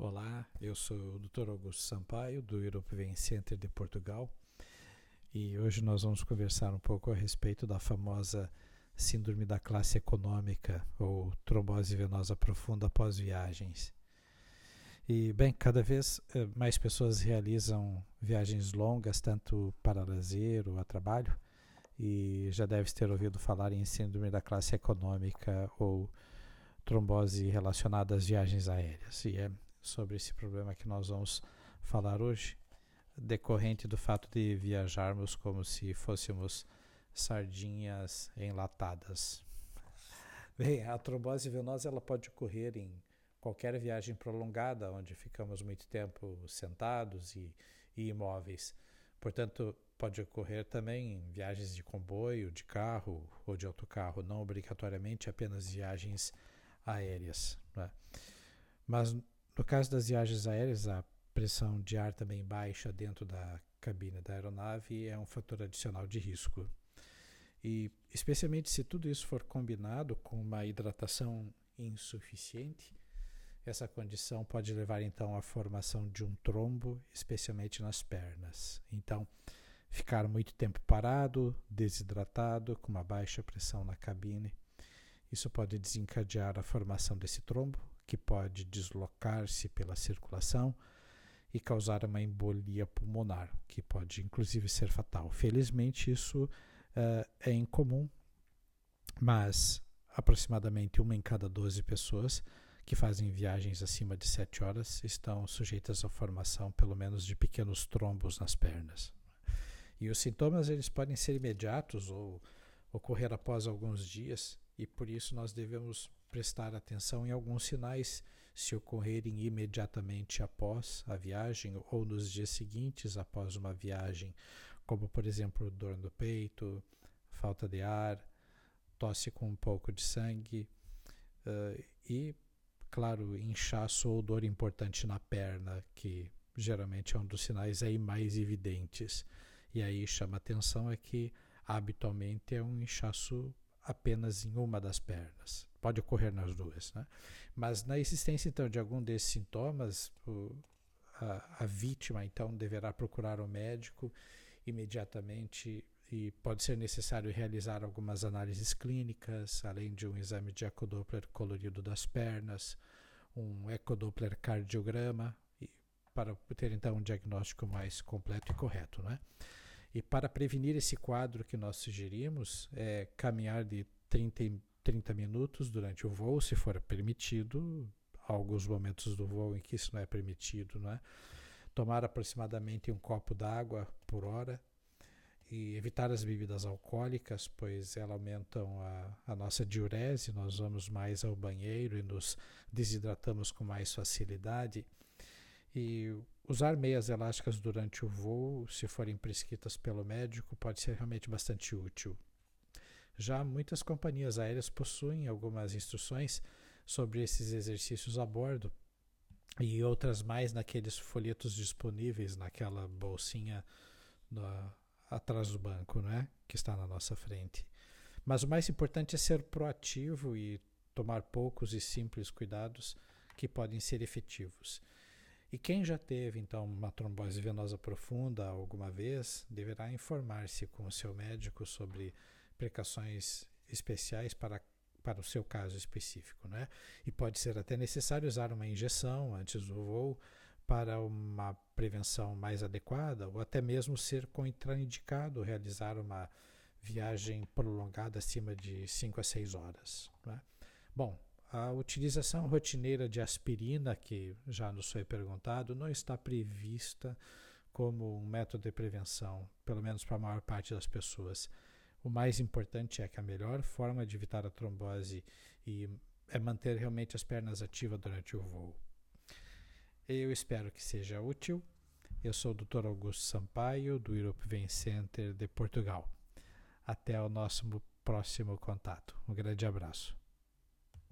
Olá, eu sou o Dr. Augusto Sampaio, do European Center de Portugal, e hoje nós vamos conversar um pouco a respeito da famosa síndrome da classe econômica ou trombose venosa profunda após viagens. E, bem, cada vez eh, mais pessoas realizam viagens longas, tanto para lazer ou a trabalho, e já deve ter ouvido falar em síndrome da classe econômica ou trombose relacionada às viagens aéreas. E é sobre esse problema que nós vamos falar hoje, decorrente do fato de viajarmos como se fôssemos sardinhas enlatadas. Bem, a trombose venosa ela pode ocorrer em qualquer viagem prolongada, onde ficamos muito tempo sentados e, e imóveis. Portanto, pode ocorrer também em viagens de comboio, de carro ou de autocarro, não obrigatoriamente apenas viagens aéreas. Né? Mas no caso das viagens aéreas, a pressão de ar também baixa dentro da cabine da aeronave é um fator adicional de risco. E especialmente se tudo isso for combinado com uma hidratação insuficiente, essa condição pode levar então à formação de um trombo, especialmente nas pernas. Então, ficar muito tempo parado, desidratado, com uma baixa pressão na cabine, isso pode desencadear a formação desse trombo, que pode deslocar-se pela circulação e causar uma embolia pulmonar, que pode inclusive ser fatal. Felizmente, isso uh, é incomum, mas aproximadamente uma em cada 12 pessoas que fazem viagens acima de 7 horas estão sujeitas à formação, pelo menos, de pequenos trombos nas pernas. E os sintomas eles podem ser imediatos ou ocorrer após alguns dias, e por isso nós devemos prestar atenção em alguns sinais se ocorrerem imediatamente após a viagem ou nos dias seguintes após uma viagem, como por exemplo dor no peito, falta de ar, tosse com um pouco de sangue uh, e, claro, inchaço ou dor importante na perna, que geralmente é um dos sinais aí mais evidentes. E aí chama atenção é que habitualmente é um inchaço apenas em uma das pernas. Pode ocorrer nas duas, né? Mas na existência então de algum desses sintomas, o, a, a vítima então deverá procurar o médico imediatamente e pode ser necessário realizar algumas análises clínicas, além de um exame de ecodoppler colorido das pernas, um ecodoppler cardiograma, para ter então um diagnóstico mais completo e correto, né? E para prevenir esse quadro que nós sugerimos, é caminhar de 30, 30 minutos durante o voo, se for permitido. Alguns momentos do voo em que isso não é permitido, não é? Tomar aproximadamente um copo d'água por hora e evitar as bebidas alcoólicas, pois elas aumentam a, a, nossa diurese, nós vamos mais ao banheiro e nos desidratamos com mais facilidade. E usar meias elásticas durante o voo, se forem prescritas pelo médico, pode ser realmente bastante útil. Já muitas companhias aéreas possuem algumas instruções sobre esses exercícios a bordo e outras mais naqueles folhetos disponíveis naquela bolsinha no, atrás do banco, né, que está na nossa frente. Mas o mais importante é ser proativo e tomar poucos e simples cuidados que podem ser efetivos. E quem já teve, então, uma trombose venosa profunda alguma vez, deverá informar-se com o seu médico sobre precauções especiais para, para o seu caso específico. Né? E pode ser até necessário usar uma injeção antes do voo para uma prevenção mais adequada, ou até mesmo ser contraindicado realizar uma viagem prolongada acima de 5 a 6 horas. Né? Bom, a utilização rotineira de aspirina, que já nos foi perguntado, não está prevista como um método de prevenção, pelo menos para a maior parte das pessoas. O mais importante é que a melhor forma de evitar a trombose e é manter realmente as pernas ativas durante o voo. Eu espero que seja útil. Eu sou o Dr. Augusto Sampaio, do European Center de Portugal. Até o nosso próximo contato. Um grande abraço.